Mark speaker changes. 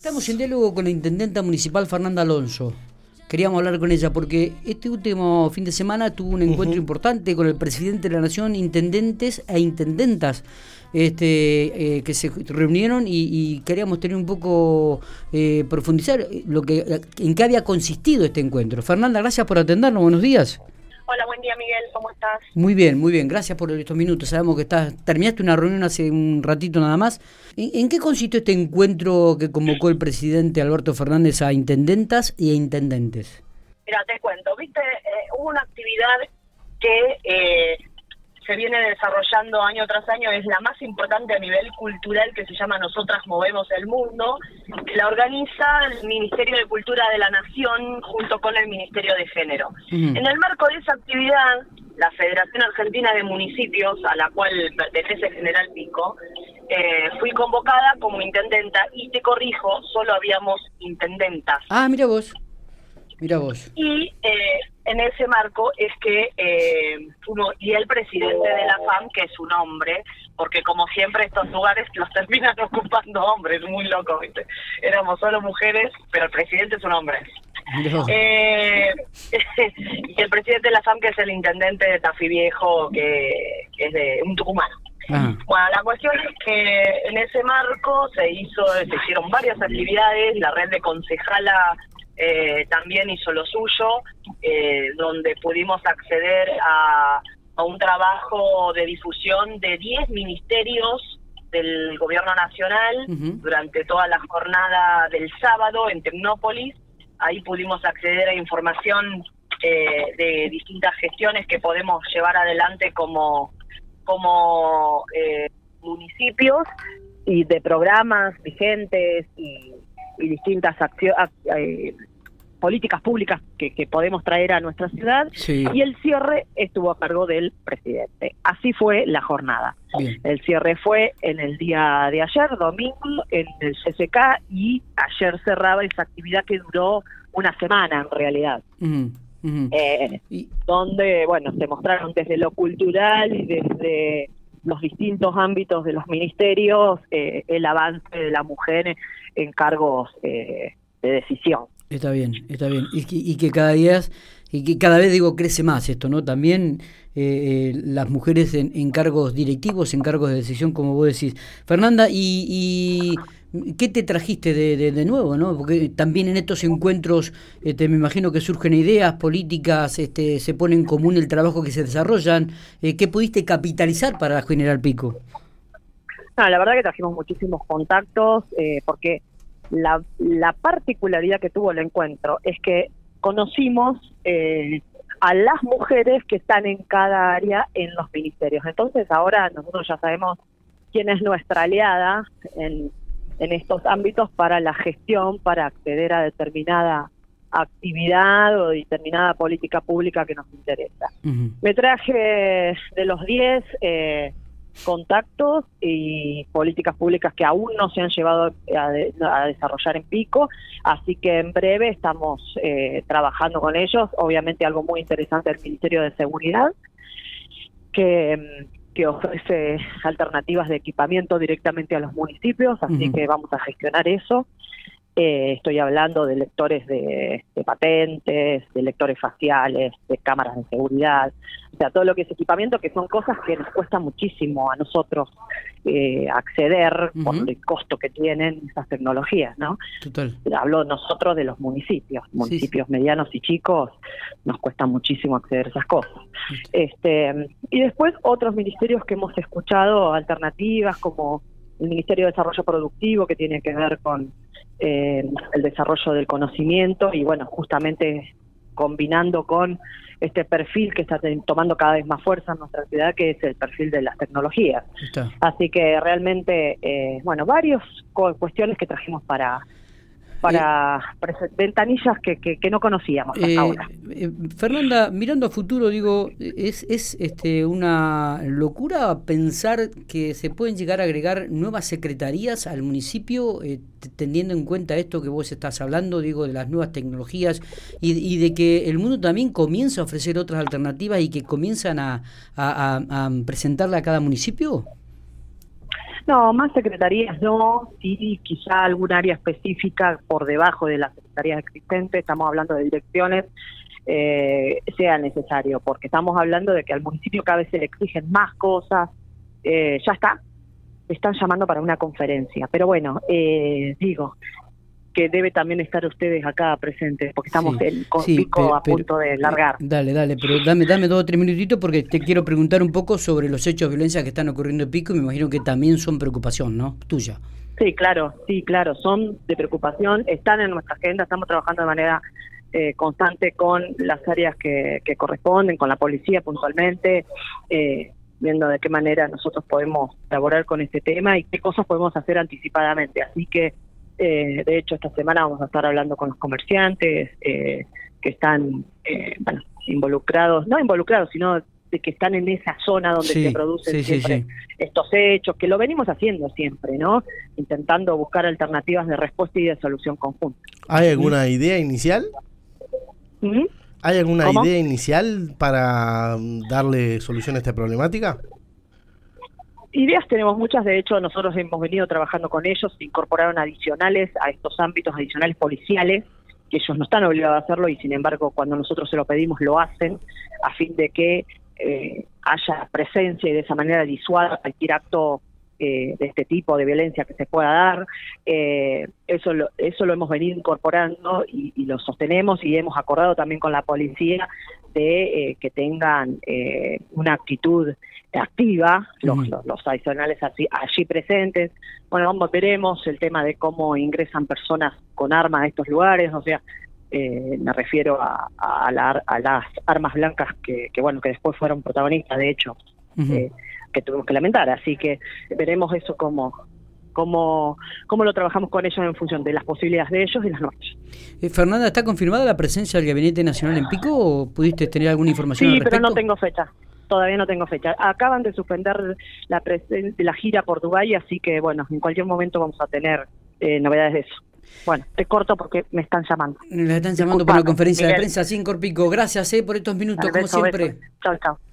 Speaker 1: Estamos en diálogo con la intendenta municipal Fernanda Alonso. Queríamos hablar con ella porque este último fin de semana tuvo un encuentro importante con el presidente de la Nación, intendentes e intendentas, este, eh, que se reunieron y, queríamos tener un poco eh, profundizar lo que en qué había consistido este encuentro. Fernanda, gracias por atendernos. Buenos días.
Speaker 2: Hola, buen día Miguel, ¿cómo estás?
Speaker 1: Muy bien, muy bien, gracias por estos minutos. Sabemos que estás, terminaste una reunión hace un ratito nada más. ¿En, qué consistió este encuentro que convocó el presidente Alberto Fernández a intendentas y a intendentes?
Speaker 2: Mira, te cuento, viste, eh, hubo una actividad que eh, se viene desarrollando año tras año, es la más importante a nivel cultural que se llama Nosotras Movemos el Mundo, la organiza el Ministerio de Cultura de la Nación junto con el Ministerio de Género. En el marco de esa actividad, la Federación Argentina de Municipios, a la cual pertenece General Pico, eh, fui convocada como intendenta y te corrijo, solo habíamos intendentas.
Speaker 1: Ah, mira vos. Mira vos.
Speaker 2: Y eh, en ese marco es que eh, uno y el presidente de la FAM, que es un hombre, porque como siempre estos lugares los terminan ocupando hombres, muy loco, ¿viste? Éramos solo mujeres, pero el presidente es un hombre. Eh, y el presidente de la FAM, que es el intendente de Tafí Viejo, que, es de un tucumano. Bueno, la cuestión es que en ese marco se hizo, se hicieron varias actividades, la red de concejala eh, también hizo lo suyo, eh, donde pudimos acceder a, un trabajo de difusión de 10 ministerios del gobierno nacional durante toda la jornada del sábado en Tecnópolis. Ahí pudimos acceder a información eh, de distintas gestiones que podemos llevar adelante como, como municipios y de programas vigentes y, y distintas acciones políticas públicas que, podemos traer a nuestra ciudad y el cierre estuvo a cargo del presidente. Así fue la jornada. El cierre fue en el día de ayer, domingo, en el CCK y ayer cerraba esa actividad que duró una semana en realidad. Eh, donde, bueno, se mostraron desde lo cultural y desde los distintos ámbitos de los ministerios eh, el avance de la mujer en cargos eh, de decisión.
Speaker 1: Está bien, está bien. Y, que cada día, y que cada vez digo, crece más esto, ¿no? También eh, eh, las mujeres en, cargos directivos, en cargos de decisión, como vos decís. Fernanda, ¿y, qué te trajiste de, nuevo, no? Porque también en estos encuentros este, me imagino que surgen ideas políticas, este, se pone en común el trabajo que se desarrollan. Eh, ¿Qué pudiste capitalizar para General Pico?
Speaker 2: la verdad que trajimos muchísimos contactos, porque la, la particularidad que tuvo el encuentro es que conocimos eh, a las mujeres que están en cada área en los ministerios. Entonces ahora nosotros ya sabemos quién es nuestra aliada en, en estos ámbitos para la gestión, para acceder a determinada actividad o determinada política pública que nos interesa. Me traje de los 10 eh, contactos y políticas públicas que aún no se han llevado a, desarrollar en Pico, así que en breve estamos eh, trabajando con ellos. Obviamente algo muy interesante el Ministerio de Seguridad, que, que ofrece alternativas de equipamiento directamente a los municipios, así que vamos a gestionar eso. Eh, estoy hablando de lectores de, patentes, de lectores faciales, de cámaras de seguridad, o sea, todo lo que es equipamiento, que son cosas que nos cuesta muchísimo a nosotros eh, acceder por el costo que tienen esas tecnologías, ¿no? Total. Hablo nosotros de los municipios, municipios medianos y chicos, nos cuesta muchísimo acceder a esas cosas. Este, y después otros ministerios que hemos escuchado, alternativas como el Ministerio de Desarrollo Productivo, que tiene que ver con eh, el desarrollo del conocimiento y bueno, justamente combinando con este perfil que está tomando cada vez más fuerza en nuestra ciudad, que es el perfil de las tecnologías. Así que realmente, eh, bueno, varias cuestiones que trajimos para para ventanillas que, que, no conocíamos hasta eh, ahora.
Speaker 1: Eh, Fernanda, mirando a futuro, digo, ¿es, es este, una locura pensar que se pueden llegar a agregar nuevas secretarías al municipio, eh, teniendo en cuenta esto que vos estás hablando, digo, de las nuevas tecnologías y, y, de que el mundo también comienza a ofrecer otras alternativas y que comienzan a, a, a presentarle a cada municipio?
Speaker 2: No, más secretarías no, sí, quizá algún área específica por debajo de las secretarías existentes, estamos hablando de direcciones, eh, sea necesario, porque estamos hablando de que al municipio cada vez se le exigen más cosas, eh, ya está, están llamando para una conferencia, pero bueno, eh, digo, que debe también estar ustedes acá presentes, porque estamos con Pico a punto de largar.
Speaker 1: dale, dale, pero dame, dame dos o tres minutitos porque te quiero preguntar un poco sobre los hechos de violencia que están ocurriendo en Pico y me imagino que también son preocupación, ¿no? Tuya.
Speaker 2: Sí, claro, sí, claro, son de preocupación, están en nuestra agenda, estamos trabajando de manera eh, constante con las áreas que, que, corresponden, con la policía puntualmente, eh, viendo de qué manera nosotros podemos elaborar con este tema y qué cosas podemos hacer anticipadamente. Así que eh, de hecho, esta semana vamos a estar hablando con los comerciantes eh, que están eh, bueno, involucrados, no involucrados, sino de que están en esa zona donde se producen siempre estos hechos, que lo venimos haciendo siempre, ¿no? Intentando buscar alternativas de respuesta y de solución conjunta.
Speaker 3: ¿Hay alguna idea inicial? ¿Mm? ¿Hay alguna idea inicial para darle solución a esta problemática?
Speaker 2: Ideas tenemos muchas, de hecho nosotros hemos venido trabajando con ellos, incorporaron adicionales a estos ámbitos adicionales policiales, que ellos no están obligados a hacerlo y sin embargo cuando nosotros se lo pedimos lo hacen a fin de que eh, haya presencia y de esa manera disuada cualquier acto eh, de este tipo de violencia que se pueda dar. Eh, eso, lo, eso lo hemos venido incorporando y, lo sostenemos y hemos acordado también con la policía de que tengan una actitud activa, los, los, adicionales así, allí presentes. Bueno, vamos, veremos el tema de cómo ingresan personas con armas a estos lugares, o sea, eh, me refiero a, a, las armas blancas que, que, bueno, que después fueron protagonistas, de hecho, eh, que tuvimos que lamentar. Así que veremos eso como cómo, cómo lo trabajamos con ellos en función de las posibilidades de ellos y las nuestras.
Speaker 1: Eh, Fernanda, ¿está confirmada la presencia del Gabinete Nacional en Pico o pudiste tener alguna información?
Speaker 2: Sí, pero no tengo fecha todavía no tengo fecha. Acaban de suspender la, la gira por Dubái, así que bueno, en cualquier momento vamos a tener eh, novedades de eso. Bueno, te corto porque me están llamando.
Speaker 1: Me están llamando para la conferencia de prensa, sin Corpico. Gracias eh, por estos minutos, como siempre.
Speaker 2: Chao, chao.